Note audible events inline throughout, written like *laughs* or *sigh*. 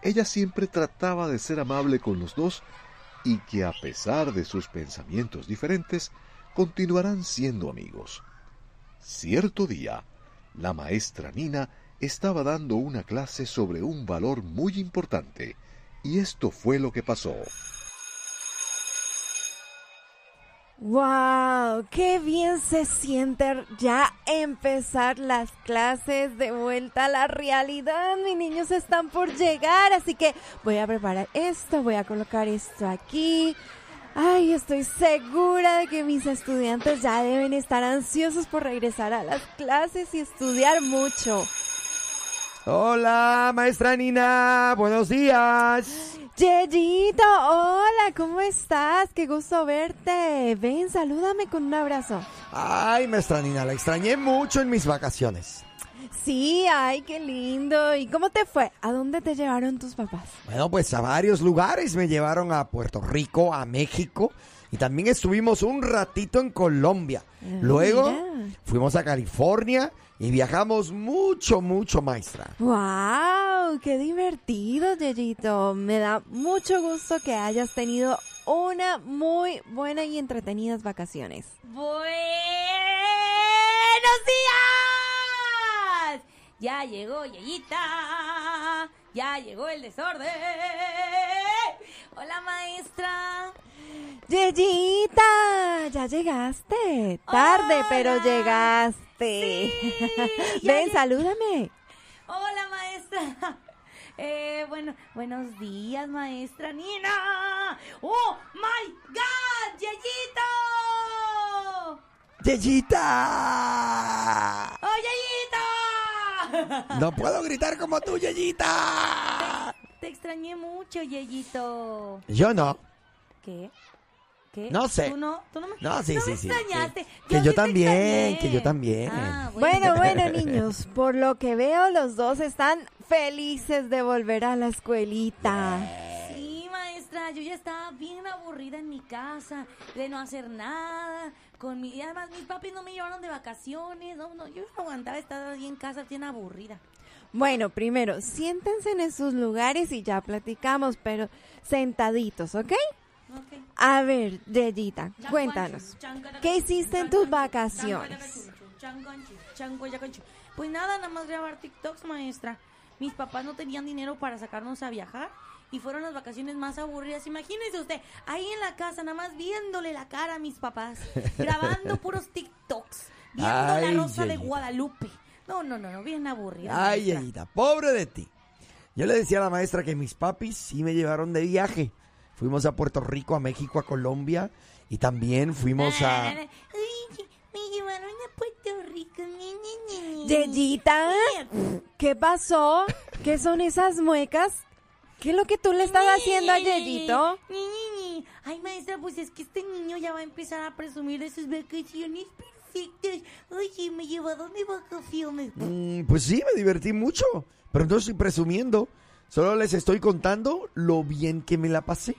Ella siempre trataba de ser amable con los dos y que a pesar de sus pensamientos diferentes, continuarán siendo amigos. Cierto día, la maestra Nina estaba dando una clase sobre un valor muy importante, y esto fue lo que pasó. ¡Wow! ¡Qué bien se siente ya empezar las clases de vuelta a la realidad! Mis niños están por llegar, así que voy a preparar esto, voy a colocar esto aquí. Ay, estoy segura de que mis estudiantes ya deben estar ansiosos por regresar a las clases y estudiar mucho. Hola, maestra Nina, buenos días. Yeyito, hola, ¿cómo estás? Qué gusto verte. Ven, salúdame con un abrazo. Ay, maestra Nina, la extrañé mucho en mis vacaciones. Sí, ay, qué lindo. ¿Y cómo te fue? ¿A dónde te llevaron tus papás? Bueno, pues a varios lugares. Me llevaron a Puerto Rico, a México. Y también estuvimos un ratito en Colombia. Ah, Luego mira. fuimos a California y viajamos mucho, mucho, maestra. ¡Wow! ¡Qué divertido, Yeyito! Me da mucho gusto que hayas tenido una muy buena y entretenidas vacaciones. ¡Buenos días! Ya llegó Yeyita, ya llegó el desorden. Hola maestra. Yeyita, ya llegaste. Tarde, pero Hola. Llegaste. *laughs* ya Ven, lleg- salúdame. Hola maestra. *laughs* Eh, bueno, buenos días maestra Nina. ¡Oh my God! ¡Yeyito! ¡Yeyita! ¡Oh Yeyita! *laughs* No puedo gritar como tú, Yeyita. Te extrañé mucho, Yeyito. Yo no. ¿Qué? ¿Qué? No sé. ¿Tú no? ¿Tú no me, No, sí, no sí, me sí, extrañaste? Que yo también, extrañé. que yo también. Ah, *laughs* Bueno, bueno, niños, por lo que veo, los dos están felices de volver a la escuelita. Sí, maestra, yo ya estaba bien aburrida en mi casa, de no hacer nada. Con mi, y además, mis papis no me llevaron de vacaciones. No, no, yo no aguantaba estar ahí en casa bien aburrida. Bueno, primero, siéntense en sus lugares y ya platicamos, pero sentaditos, ¿ok? Ok. A ver, Yeyita, cuéntanos. ¿Qué hiciste en tus vacaciones? Pues nada, nada más grabar TikToks, maestra. Mis papás no tenían dinero para sacarnos a viajar y fueron las vacaciones más aburridas. Imagínese usted, ahí en la casa, nada más viéndole la cara a mis papás, *laughs* grabando puros TikToks, viendo Ay, la rosa de. Guadalupe. No, no, no, no, bien aburrida. Ay. Yeyita, pobre de ti. Yo le decía a la maestra que mis papis sí me llevaron de viaje. Fuimos a Puerto Rico, a México, a Colombia y también fuimos a... Ay, me llevaron a Puerto Rico. Yeyita, ¿qué pasó? ¿Qué son esas muecas? ¿Qué es lo que tú le estás haciendo a Yeyito? Ay, maestra, pues es que este niño ya va a empezar a presumir de sus vacaciones perfectas. Oye, me llevaron de vacaciones. Mm, pues sí, me divertí mucho, pero no estoy presumiendo. Solo les estoy contando lo bien que me la pasé.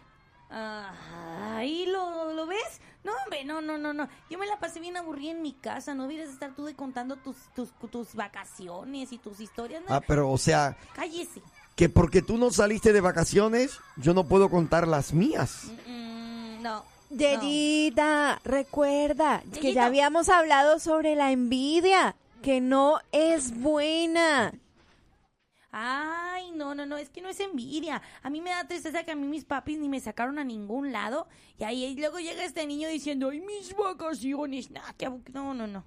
Ay, ¿lo, ¿lo ves? No, hombre, no, no, no, no. Yo me la pasé bien aburrida en mi casa. No debieras estar tú de contando tus, tus, tus vacaciones y tus historias. No, Ah, pero o sea, cállese. que porque tú no saliste de vacaciones, yo no puedo contar las mías. Mm, no. Yeyita, recuerda que ya habíamos hablado sobre la envidia, que no es buena. Ay, no, no, no, es que no es envidia. A mí me da tristeza que a mí mis papis ni me sacaron a ningún lado. Y ahí y luego llega este niño diciendo, ay, mis vacaciones. Nah, abu- no, no, no.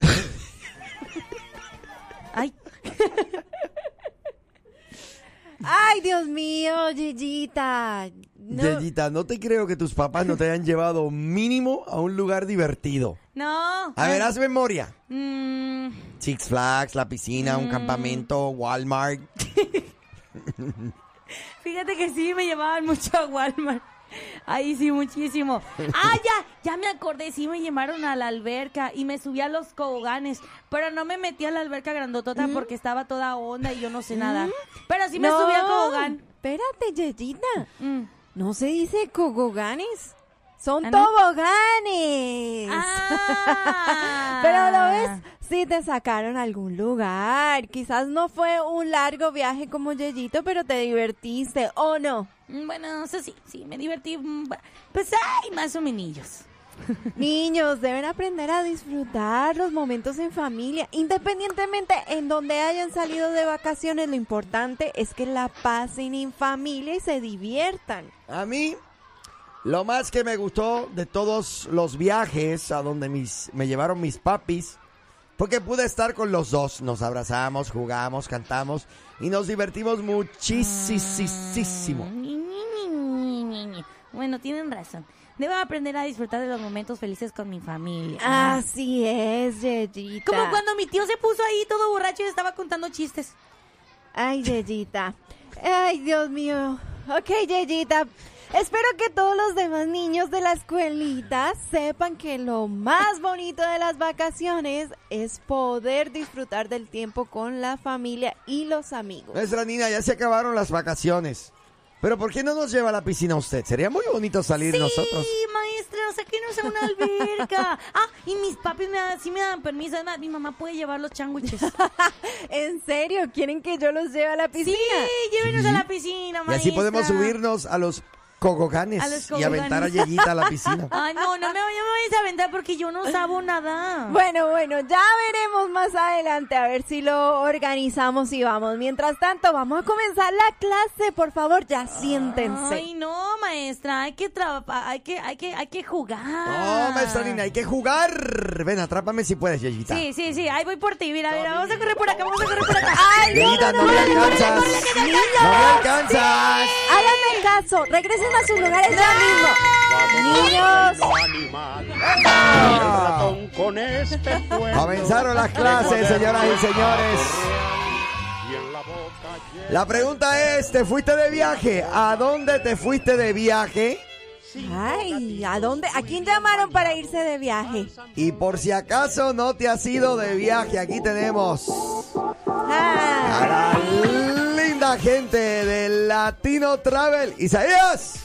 *laughs* Ay, *laughs* Ay, Dios mío, Yeyita. No. Yeyita, no te creo que tus papás no te hayan llevado mínimo a un lugar divertido. no. A ver, haz memoria. Mm, Six Flags, la piscina, un campamento, Walmart. *laughs* fíjate que sí, me llevaban mucho a Walmart. Ahí sí, muchísimo. Ah, ya, ya me acordé, sí me llevaron a la alberca y me subí a los coboganes, pero no me metí a la alberca grandotota porque estaba toda onda y yo no sé nada. Pero sí me No, subí al cobogán. Espérate, Yeyita. Mm. No se dice cogoganes. Son ¿Ah, toboganes. Ah. *laughs* Pero lo ves, sí te sacaron a algún lugar. Quizás no fue un largo viaje como Yeyito, pero te divertiste, ¿o no? Mm, Bueno, eso sí, sí, me divertí. mm, Pues ay, más o menos. *laughs* Niños, deben aprender a disfrutar los momentos en familia, independientemente en donde hayan salido de vacaciones. Lo importante es que la pasen en familia y se diviertan. A mí, lo más que me gustó de todos los viajes a donde mis, me llevaron mis papis, porque pude estar con los dos. Nos abrazamos, jugamos, cantamos y nos divertimos muchísimo. Ñi. Bueno, tienen razón. Debo aprender a disfrutar de los momentos felices con mi familia. Así es, Yeyita. Como cuando mi tío se puso ahí todo borracho y estaba contando chistes. Ay, Yeyita. Ay, Dios mío. Ok, Yeyita. Espero que todos los demás niños de la escuelita sepan que lo más bonito de las vacaciones es poder disfrutar del tiempo con la familia y los amigos. Nuestra niña, ya se acabaron las vacaciones. Pero ¿por qué no nos lleva a la piscina usted? Sería muy bonito salir sí, nosotros. maestra, sáquenos a una alberca. *laughs* Ah, y mis papis me sí me dan permiso. Además, mi mamá puede llevar los sándwiches. *laughs* ¿En serio? ¿Quieren que yo los lleve a la piscina? Sí, llévenos a la piscina, Y maestra. así podemos subirnos a los cogoganes A los y aventar a. Yeyita a la piscina. Ay, no, no me, no me vayas a aventar porque yo no sabo nada. Bueno, bueno, ya veremos más adelante a ver si lo organizamos y vamos. Mientras tanto, vamos a comenzar la clase. Por favor, ya siéntense. Ay, no, maestra, hay que trabajar, hay que, hay que, hay que jugar. No, maestra Nina, hay que jugar. Ven, atrápame si puedes, Yeyita. Sí, sí, sí, ahí voy por ti, mira, mira, vamos a correr por acá, vamos a correr por acá. Ay, Yeyita, no, me alcanzas. No me alcanzas. Caso, regresen a sus lugares ya mismo. Niños, con este. Comenzaron las clases, señoras y señores. La pregunta es, ¿te fuiste de viaje? ¿A dónde te fuiste de viaje? ay, ¿a dónde? ¿A quién llamaron para irse de viaje? Y por si acaso no te has ido de viaje, aquí tenemos Ah, la gente de Latino Travel. Isaías,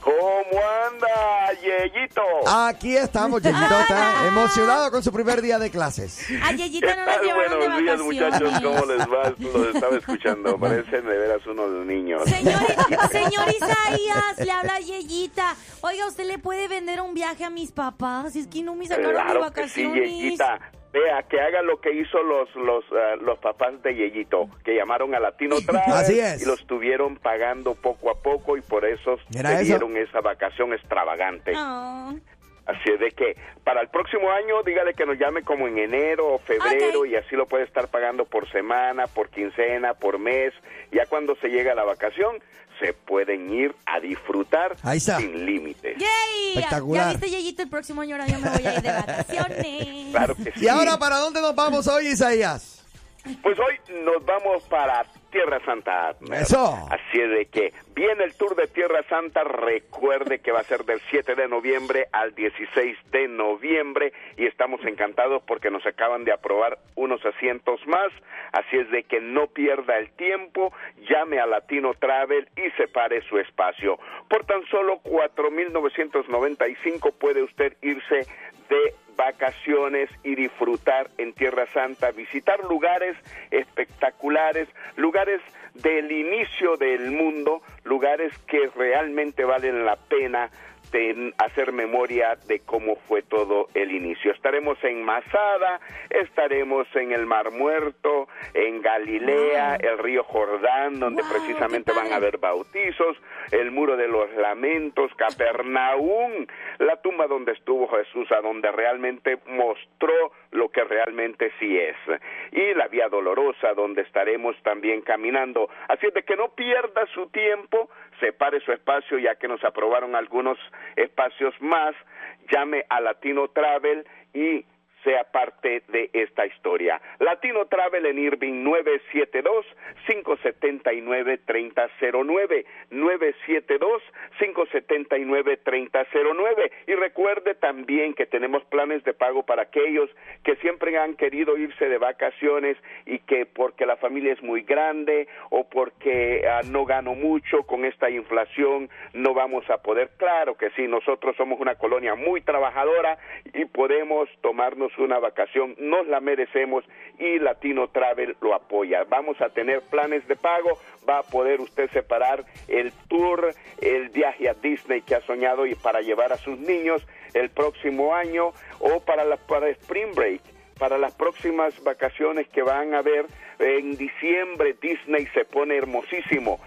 ¿Cómo anda, Yeyito? aquí estamos, Yeyito, está emocionado con su primer día de clases. A Yeyita no *laughs* nos tal? llevaron de Buenos días, muchachos. vacaciones. ¿Cómo les va? Los estaba escuchando. Parecen de veras unos niños. Señor, *laughs* señor Isaías, le habla Yeyita. Oiga, ¿usted le puede vender un viaje a mis papás? Es que no me sacaron de Claro que sí, vacaciones. Yeyita. Vea, que haga lo que hizo los los ah, los papás de Yeyito, que llamaron a Latino *laughs* Travel Así es. y lo estuvieron pagando poco a poco y por eso le dieron esa vacación extravagante. Ah. Así es de que para el próximo año dígale que nos llame como en enero o febrero y así lo puede estar pagando por semana, por quincena, por mes. Ya cuando se llega la vacación se pueden ir a disfrutar Ahí está. sin límites. ¡Yay! Espectacular. Ya viste, Yeyito, el próximo año ahora yo me voy a ir de *laughs* vacaciones. Claro que sí. ¿Y ahora para dónde nos vamos hoy, Isaías? Pues hoy nos vamos para Tierra Santa. Eso. Así es de que viene el tour de Tierra Santa. Recuerde que va a ser del 7 de noviembre al 16 de noviembre y estamos encantados porque nos acaban de aprobar unos asientos más. Así es de que no pierda el tiempo, llame a Latino Travel y separe su espacio. Por tan solo 4.995 puede usted irse de vacaciones y disfrutar en Tierra Santa, visitar lugares espectaculares, lugares del inicio del mundo, lugares que realmente valen la pena este, hacer memoria de cómo fue todo el inicio. Estaremos en Masada, estaremos en el Mar Muerto, en Galilea, el río Jordán, donde Wow, precisamente van a haber bautizos, el muro de los lamentos, Capernaum, la tumba donde estuvo Jesús, a donde realmente mostró lo que realmente sí es, y la vía dolorosa donde estaremos también caminando. Así es de que no pierda su tiempo, separe su espacio ya que nos aprobaron algunos espacios más, llame a Latino Travel y sea parte de esta historia. Latino Travel en Irving 972-579-3009. 972-579-3009. Y recuerde también que tenemos planes de pago para aquellos que siempre han querido irse de vacaciones y que porque la familia es muy grande o porque ah, no gano mucho con esta inflación no vamos a poder. Claro que sí, nosotros somos una colonia muy trabajadora y podemos tomarnos una vacación, nos la merecemos y Latino Travel lo apoya. Vamos a tener planes de pago, va a poder usted separar el tour, el viaje a Disney que ha soñado y para llevar a sus niños el próximo año o para la para Spring Break para las próximas vacaciones que van a haber en diciembre Disney se pone hermosísimo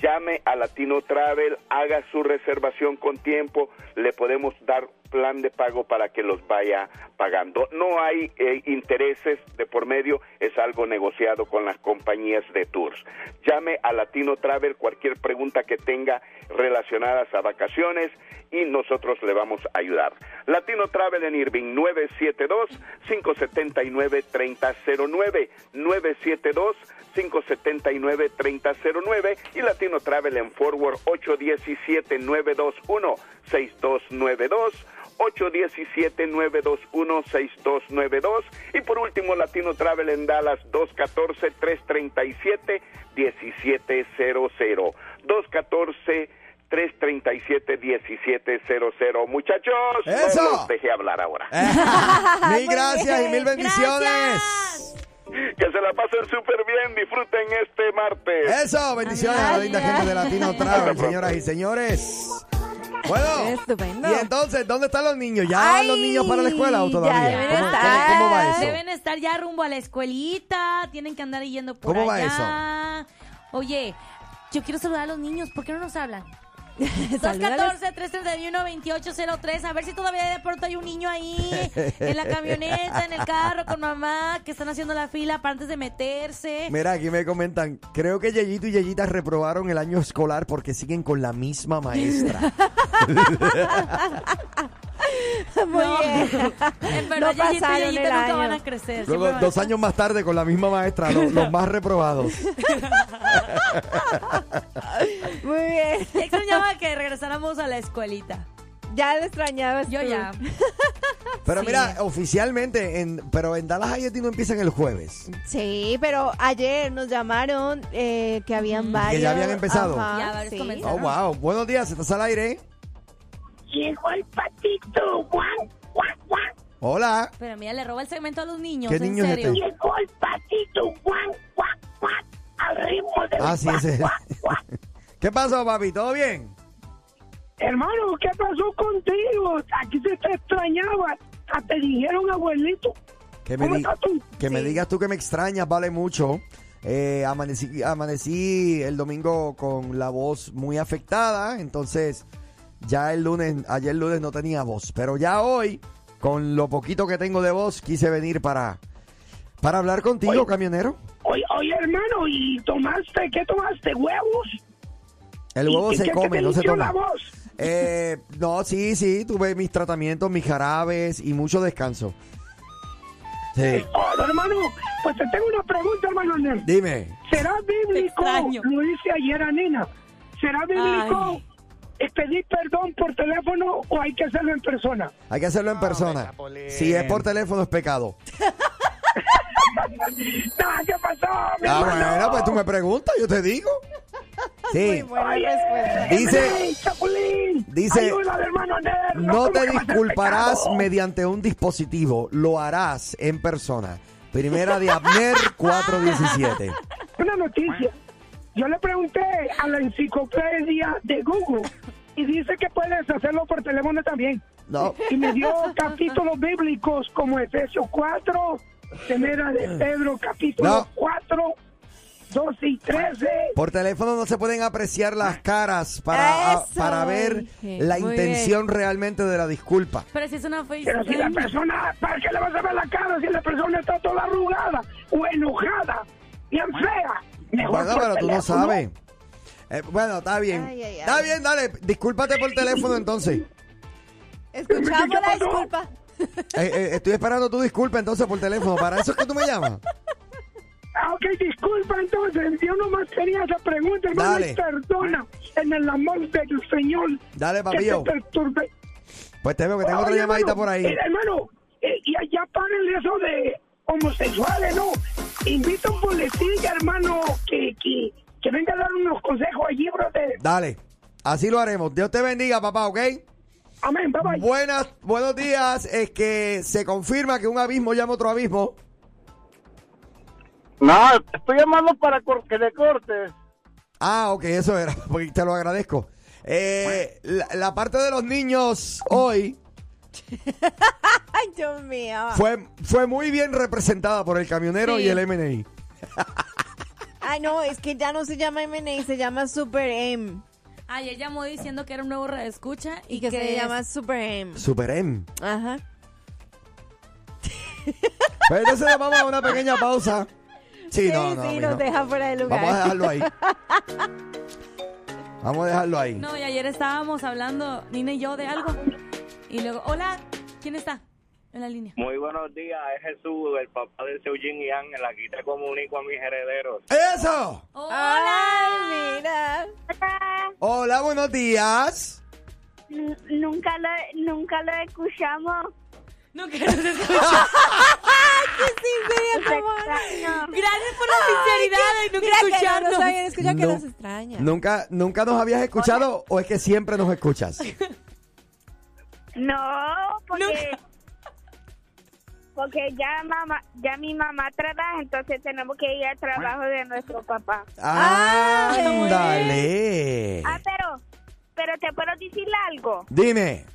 llame a Latino Travel, haga su reservación con tiempo, le podemos dar plan de pago para que los vaya pagando. No hay eh, intereses de por medio, es algo negociado con las compañías de tours. Llame a Latino Travel cualquier pregunta que tenga relacionadas a vacaciones y nosotros le vamos a ayudar. Latino Travel en Irving 972-579-3009, 972-579-3009 y Latino Travel en Forward 817-921-6292. 817-921-6292 y por último Latino Travel en Dallas 214-337-1700 214 337-1700. Muchachos, ¡Eso! no los dejé hablar ahora. *laughs* mil gracias y mil bendiciones. Gracias. Que se la pasen súper bien, disfruten este martes. Eso, bendiciones a la linda gente de Latino Travel, señoras y señores. Bueno, Estupendo. y entonces, ¿dónde están los niños? ¿Ya van Ay, los niños para la escuela o ya todavía? deben ¿Cómo, estar. cómo va eso? Deben estar ya rumbo a la escuelita, tienen que andar yendo por ¿Cómo va allá. Oye, yo quiero saludar a los niños, ¿por qué no nos hablan? *laughs* Salúdalos. 214-331-2803. A ver si todavía de pronto hay un niño ahí en la camioneta, en el carro con mamá, que están haciendo la fila para antes de meterse. Mira, aquí me comentan, creo que Yeyito y Yeyita reprobaron el año escolar porque siguen con la misma maestra. *laughs* Muy No. bien. En verdad, No y el nunca año. van a crecer. Luego, a dos años más tarde, con la misma maestra, los, los más reprobados. *laughs* Muy bien. *laughs* Extrañaba que regresáramos a la escuelita. Ya lo extrañabas Yo tú. ya. *laughs* Pero Sí. mira, oficialmente, en, pero en Dallas ISD no empiezan el jueves. Sí, pero ayer nos llamaron eh, que habían varios. ya habían empezado. Ajá, Ya varios sí. Oh, wow. Buenos días, ¿estás al aire? Llegó el patito, guau, guau, guau. Hola. Pero mira, le roba el segmento a los niños. ¿Qué en niño es serio. este? Llegó el patito, guau, guau, guau. Al ritmo del Ah, sí, guau, ese. ¿Qué pasó, papi? ¿Todo bien? Hermano, ¿qué pasó contigo? Aquí se te extrañaba. Hasta te dijeron abuelito. Que me, ¿Cómo estás tú? que me digas tú que me extrañas, vale mucho. Eh, amanecí, amanecí el domingo con la voz muy afectada, entonces ya el lunes, ayer lunes no tenía voz, pero ya hoy, con lo poquito que tengo de voz, quise venir para, para hablar contigo, Oye. camionero. Oye, oye, hermano, ¿y tomaste? ¿Qué tomaste? ¿Huevos? El huevo ¿Y se come, no se toma. la voz? Eh, no, sí, sí, tuve mis tratamientos, mis jarabes y mucho descanso. Sí, Oh, hermano, pues te tengo una pregunta, hermano. Arnel. dime. ¿Será bíblico, lo dice ayer a Nina, ¿será bíblico eh, pedir perdón por teléfono o hay que hacerlo en persona? Hay que hacerlo en persona. Si es por teléfono es pecado. *laughs* No, ¿qué pasó, mi Ah, hermano? bueno, pues tú me preguntas, yo te digo. *laughs* Muy Sí. Oye. Dice- Chapulín, dice, hermano No ¿cómo te disculparás mediante un dispositivo, lo harás en persona. Primera de Abner *laughs* 417. Una noticia. Yo le pregunté a la enciclopedia de Google y dice que puedes hacerlo por teléfono también. No. Y me dio capítulos bíblicos como Efesios 4, Primera de Pedro capítulo No. 4, 12 y 13. Por teléfono no se pueden apreciar las caras para, Eso, para ver dije. la Muy intención realmente de la disculpa. Pero si es una Pero si la persona, ¿para qué le vas a ver la cara si la persona está toda arrugada o enojada, bien fea? Mejor Bueno, pero tú no sabes. Eh, bueno, está bien. Ay, ay, ay. Está bien, dale. Discúlpate por teléfono entonces. Escuchamos la disculpa. Eh, eh, estoy esperando tu disculpa entonces por teléfono. ¿Para eso es que tú me llamas? Ah, ok, disculpa entonces, yo nomás quería esa pregunta, hermano, Dale. perdona en el amor del Señor. Dale, que te perturbe. Pues te veo que tengo otra llamadita hermano, por ahí. eh, hermano, eh, ya, ya paren eso de homosexuales, ¿no? Invita a un policía, hermano, que, que, que venga a dar unos consejos allí, brother. Dale. Así lo haremos. Dios te bendiga, papá, ¿ok? Amén, bye bye. Buenas, buenos días. Es que se confirma que un abismo llama otro abismo. No, estoy llamando para que le cortes. Ah, ok, eso era, *laughs* porque te lo agradezco. Eh, la, la parte de los niños hoy *laughs* Ay, Dios mío. fue, fue muy bien representada por el camionero Sí. y el MNI. Ay, *laughs* no, es que ya no se llama M&A, se llama Super M. Ayer llamó diciendo que era un nuevo escucha y, Y que, se es- llama Super M. Super M. Ajá. Pues entonces vamos a una pequeña pausa. Sí, Sí, no, no. sí, nos deja fuera de lugar. Vamos a dejarlo ahí. *laughs* Vamos a dejarlo ahí. No, y ayer estábamos hablando, Nina y yo, de algo. Y luego, hola, ¿quién está en la línea? Muy buenos días, es Jesús, el papá de Seujin y Ángel. Aquí te comunico a mis herederos. ¡Eso! Ay, mira. Hola, buenos días. Nunca lo, nunca lo escuchamos. Sí, sería *laughs* *laughs* Gracias por la sinceridad y nunca Mira que no escucharnos. nos habían escuchado que No. nos extraña. ¿Nunca, ¿Nunca nos habías escuchado o es que siempre nos escuchas? No, porque porque ya mamá, ya mi mamá trabaja, entonces tenemos que ir al trabajo de nuestro papá. ¡Ándale! Ah, pero pero te puedo decir algo. Dime.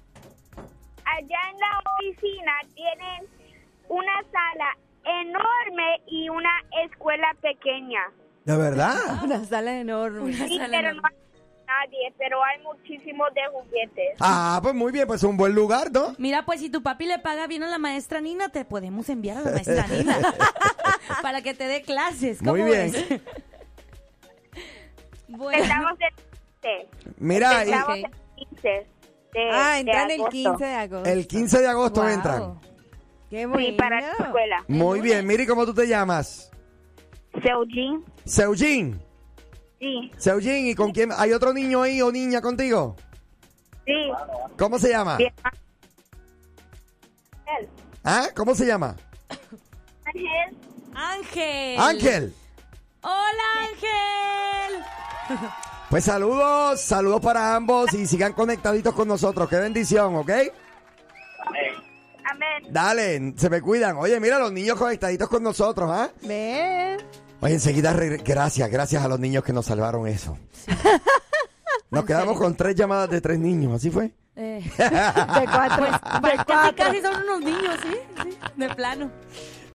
Allá en la oficina tienen una sala enorme y una escuela pequeña. ¿De verdad? *laughs* Una sala enorme. Sí, sala pero enorme. no hay nadie, pero hay muchísimos de juguetes. Ah, pues muy bien, pues un buen lugar, ¿no? Mira, pues si tu papi le paga bien a la maestra Nina, te podemos enviar a la maestra Nina *laughs* para que te dé clases. ¿Cómo Muy bien. ves? *laughs* bueno, Estamos en 15. Mira, Estamos Ok. en 15 de, Ah, de entran el agosto. 15 de agosto. el 15 de agosto Wow. entran. Qué bueno. Sí, para la escuela. Muy bien, mire cómo tú te llamas. Seujin, Seujin. sí, Seujin, ¿y con quién? ¿Hay otro niño ahí o niña contigo? sí. ¿Cómo se llama? Bien. Ángel. ¿Ah? ¿Cómo se llama? Ángel, Ángel. Ángel. Hola, Ángel. Pues saludos, saludos para ambos y sigan conectaditos con nosotros. Qué bendición, ¿ok? Amén. Dale, se me cuidan. Oye, mira, los niños conectaditos con nosotros, ¿ah? Ven. Oye, enseguida, gracias, gracias a los niños que nos salvaron eso. *laughs* Nos quedamos con tres llamadas de tres niños, ¿así fue? Eh, *laughs* De cuatro. pues, de casi, cuatro. casi son unos niños, ¿sí? sí de plano.